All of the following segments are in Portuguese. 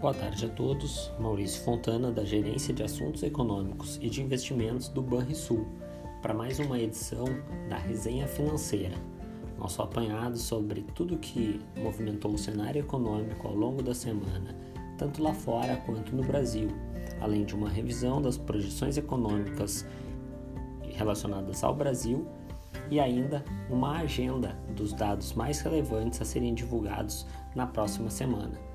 Boa tarde a todos. Maurício Fontana, da Gerência de Assuntos Econômicos e de Investimentos do Banrisul, para mais uma edição da Resenha Financeira, nosso apanhado sobre tudo que movimentou o cenário econômico ao longo da semana, tanto lá fora quanto no Brasil, além de uma revisão das projeções econômicas relacionadas ao Brasil e ainda uma agenda dos dados mais relevantes a serem divulgados na próxima semana.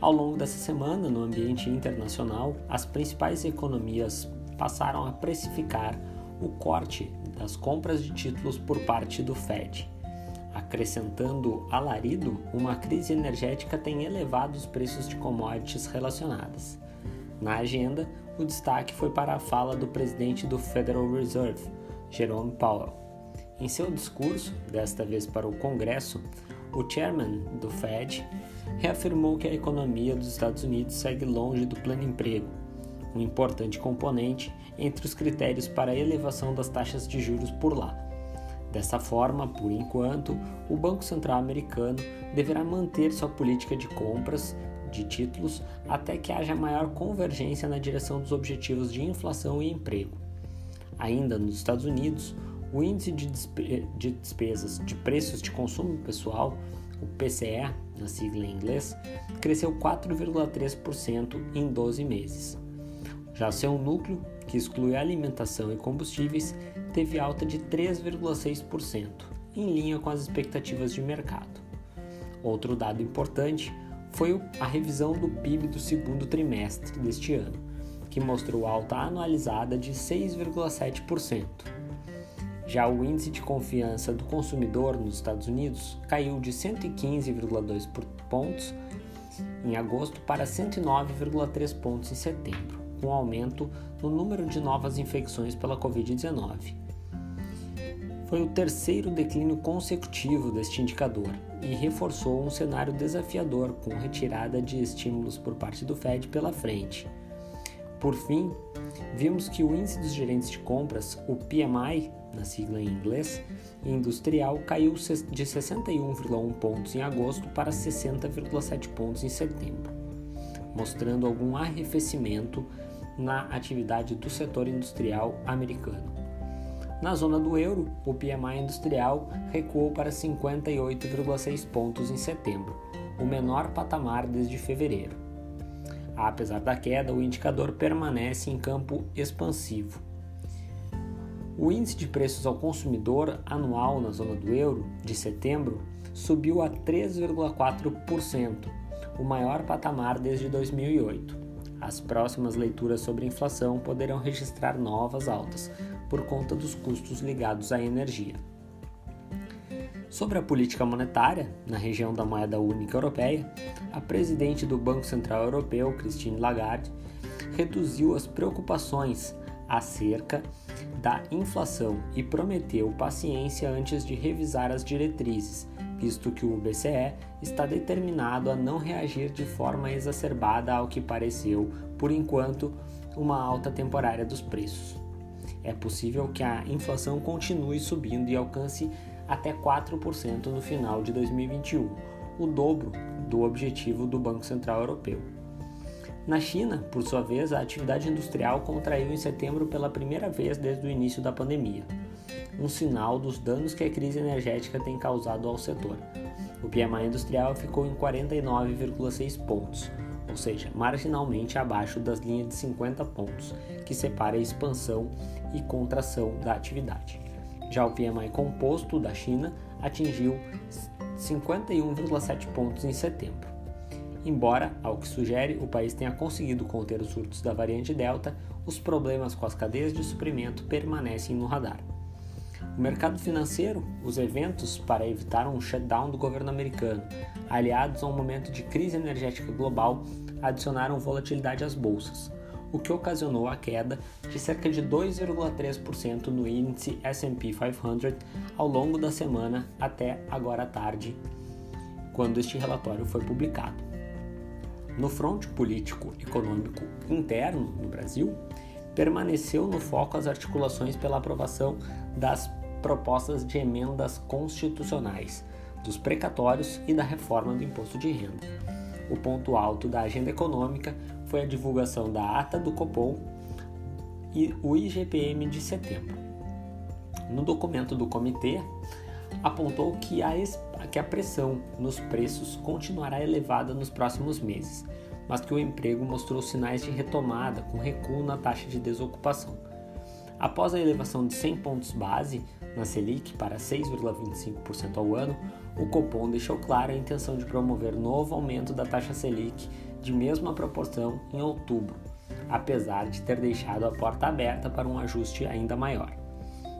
Ao longo dessa semana, no ambiente internacional, as principais economias passaram a precificar o corte das compras de títulos por parte do Fed. Acrescentando alarido, uma crise energética tem elevado os preços de commodities relacionadas. Na agenda, o destaque foi para a fala do presidente do Federal Reserve, Jerome Powell. Em seu discurso, desta vez para o Congresso, o chairman do Fed reafirmou que a economia dos Estados Unidos segue longe do pleno emprego, um importante componente entre os critérios para a elevação das taxas de juros por lá. Dessa forma, por enquanto, o Banco Central americano deverá manter sua política de compras de títulos até que haja maior convergência na direção dos objetivos de inflação e emprego. Ainda nos Estados Unidos, o índice de, despe de despesas de preços de consumo pessoal, o PCE, na sigla em inglês, cresceu 4,3% em 12 meses. Já seu núcleo, que exclui alimentação e combustíveis, teve alta de 3,6%, em linha com as expectativas de mercado. Outro dado importante foi a revisão do PIB do segundo trimestre deste ano, que mostrou alta anualizada de 6,7%. Já o índice de confiança do consumidor nos Estados Unidos caiu de 115,2 pontos em agosto para 109,3 pontos em setembro, com aumento no número de novas infecções pela Covid-19. Foi o terceiro declínio consecutivo deste indicador e reforçou um cenário desafiador com retirada de estímulos por parte do Fed pela frente. Por fim, vimos que o índice dos gerentes de compras, o PMI, na sigla em inglês, industrial caiu de 61,1 pontos em agosto para 60,7 pontos em setembro, mostrando algum arrefecimento na atividade do setor industrial americano. Na zona do euro, o PMI industrial recuou para 58,6 pontos em setembro, o menor patamar desde fevereiro. Apesar da queda, o indicador permanece em campo expansivo. O índice de preços ao consumidor anual na zona do euro, de setembro, subiu a 3,4%, o maior patamar desde 2008. As próximas leituras sobre inflação poderão registrar novas altas, por conta dos custos ligados à energia. Sobre a política monetária, na região da moeda única europeia, a presidente do Banco Central Europeu, Christine Lagarde, reduziu as preocupações acerca da inflação e prometeu paciência antes de revisar as diretrizes, visto que o BCE está determinado a não reagir de forma exacerbada ao que pareceu, por enquanto, uma alta temporária dos preços. É possível que a inflação continue subindo e alcance até 4% no final de 2021, o dobro do objetivo do Banco Central Europeu. Na China, por sua vez, a atividade industrial contraiu em setembro pela primeira vez desde o início da pandemia, um sinal dos danos que a crise energética tem causado ao setor. O PMI industrial ficou em 49,6 pontos, ou seja, marginalmente abaixo das linhas de 50 pontos, que separa a expansão e contração da atividade. Já o PMI composto da China atingiu 51,7 pontos em setembro. Embora, ao que sugere, o país tenha conseguido conter os surtos da variante Delta, os problemas com as cadeias de suprimento permanecem no radar. O mercado financeiro, os eventos para evitar um shutdown do governo americano, aliados a um momento de crise energética global, adicionaram volatilidade às bolsas, o que ocasionou a queda de cerca de 2,3% no índice S&P 500 ao longo da semana até agora à tarde, quando este relatório foi publicado. No fronte político econômico interno no Brasil, permaneceu no foco as articulações pela aprovação das propostas de emendas constitucionais, dos precatórios e da reforma do imposto de renda. O ponto alto da agenda econômica foi a divulgação da ata do Copom e o IGPM de setembro. No documento do comitê, apontou que a, que a pressão nos preços continuará elevada nos próximos meses, mas que o emprego mostrou sinais de retomada com recuo na taxa de desocupação. Após a elevação de 100 pontos base na Selic para 6,25% ao ano, o Copom deixou clara a intenção de promover novo aumento da taxa Selic de mesma proporção em outubro, apesar de ter deixado a porta aberta para um ajuste ainda maior.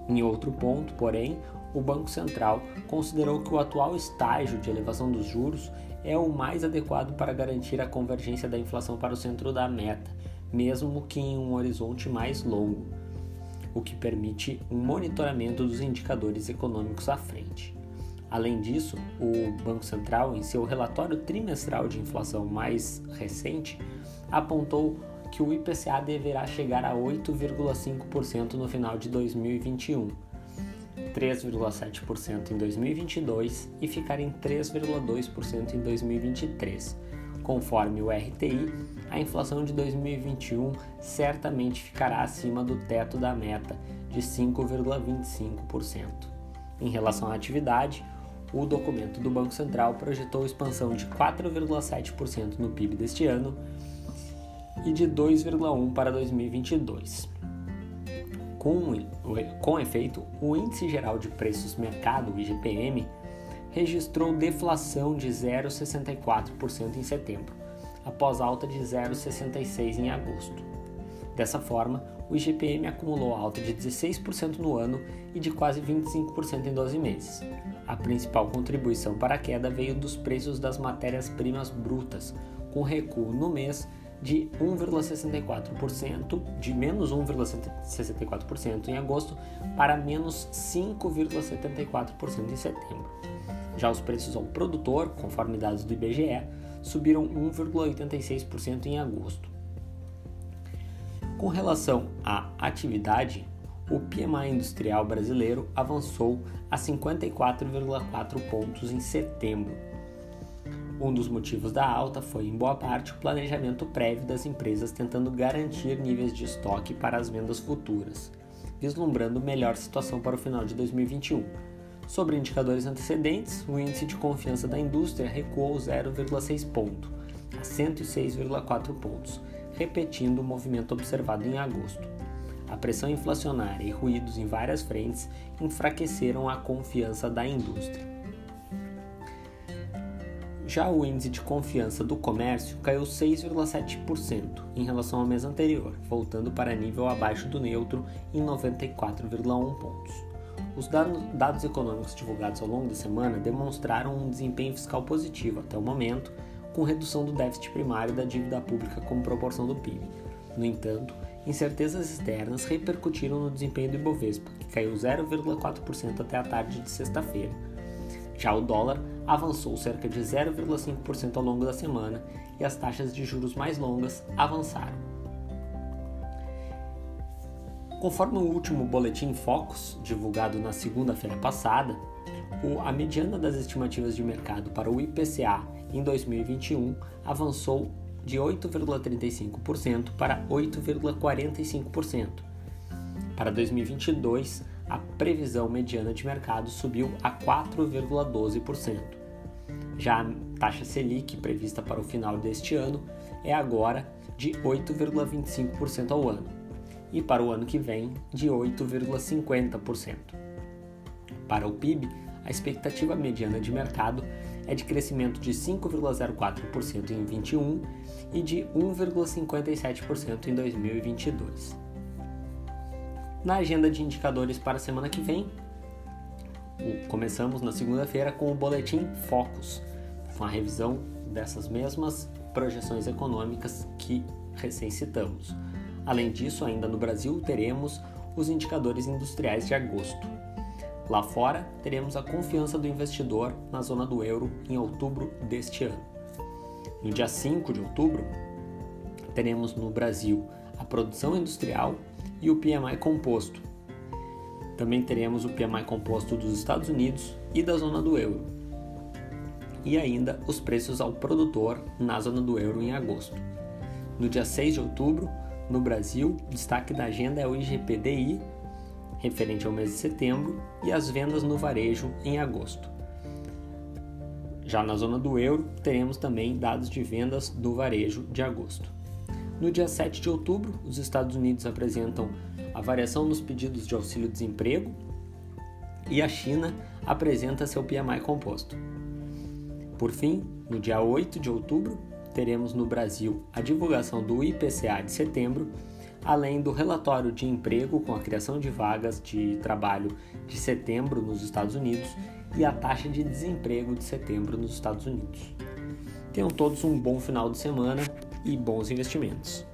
Em outro ponto, porém, o Banco Central considerou que o atual estágio de elevação dos juros é o mais adequado para garantir a convergência da inflação para o centro da meta, mesmo que em um horizonte mais longo, o que permite um monitoramento dos indicadores econômicos à frente. Além disso, o Banco Central, em seu relatório trimestral de inflação mais recente, apontou que o IPCA deverá chegar a 8,5% no final de 2021, 3,7% em 2022 e ficar em 3,2% em 2023. Conforme o RTI, a inflação de 2021 certamente ficará acima do teto da meta de 5,25%. Em relação à atividade, o documento do Banco Central projetou expansão de 4,7% no PIB deste ano e de 2,1% para 2022. Com, com efeito, o Índice Geral de Preços Mercado, IGPM, registrou deflação de 0,64% em setembro, após alta de 0,66% em agosto. Dessa forma, o IGPM acumulou alta de 16% no ano e de quase 25% em 12 meses. A principal contribuição para a queda veio dos preços das matérias-primas brutas, com recuo no mês de 1,64%, de menos 1,64% em agosto para menos 5,74% em setembro. Já os preços ao produtor, conforme dados do IBGE, subiram 1,86% em agosto. Com relação à atividade, o PMI industrial brasileiro avançou a 54,4 pontos em setembro. Um dos motivos da alta foi, em boa parte, o planejamento prévio das empresas tentando garantir níveis de estoque para as vendas futuras, vislumbrando melhor situação para o final de 2021. Sobre indicadores antecedentes, o índice de confiança da indústria recuou 0,6 ponto, a 106,4 pontos, repetindo o movimento observado em agosto. A pressão inflacionária e ruídos em várias frentes enfraqueceram a confiança da indústria. Já o índice de confiança do comércio caiu 6,7% em relação ao mês anterior, voltando para nível abaixo do neutro em 94,1 pontos. Os dados econômicos divulgados ao longo da semana demonstraram um desempenho fiscal positivo até o momento, com redução do déficit primário da dívida pública como proporção do PIB. No entanto, incertezas externas repercutiram no desempenho do Ibovespa, que caiu 0,4% até a tarde de sexta-feira. Já o dólar avançou cerca de 0,5% ao longo da semana e as taxas de juros mais longas avançaram. Conforme o último boletim Focus, divulgado na segunda-feira passada, a mediana das estimativas de mercado para o IPCA em 2021 avançou de 8,35% para 8,45%. Para 2022, a previsão mediana de mercado subiu a 4,12%. Já a taxa Selic prevista para o final deste ano é agora de 8,25% ao ano e para o ano que vem de 8,50%. Para o PIB, a expectativa mediana de mercado é de crescimento de 5,04% em 2021 e de 1,57% em 2022. Na agenda de indicadores para a semana que vem, começamos na segunda-feira com o boletim Focus, com a revisão dessas mesmas projeções econômicas que recém citamos. Além disso, ainda no Brasil, teremos os indicadores industriais de agosto. Lá fora, teremos a confiança do investidor na zona do euro em outubro deste ano. No dia 5 de outubro, teremos no Brasil a produção industrial e o PMI composto. Também teremos o PMI composto dos Estados Unidos e da zona do euro. e ainda os preços ao produtor na zona do euro em agosto. No dia 6 de outubro, no Brasil, destaque da agenda é o IGPDI, referente ao mês de setembro, e as vendas no varejo em agosto. Já na zona do euro, teremos também dados de vendas do varejo de agosto. No dia 7 de outubro, os Estados Unidos apresentam a variação nos pedidos de auxílio-desemprego e a China apresenta seu PMI composto. Por fim, no dia 8 de outubro, teremos no Brasil a divulgação do IPCA de setembro, além do relatório de emprego com a criação de vagas de trabalho de setembro nos Estados Unidos e a taxa de desemprego de setembro nos Estados Unidos. Tenham todos um bom final de semana e bons investimentos.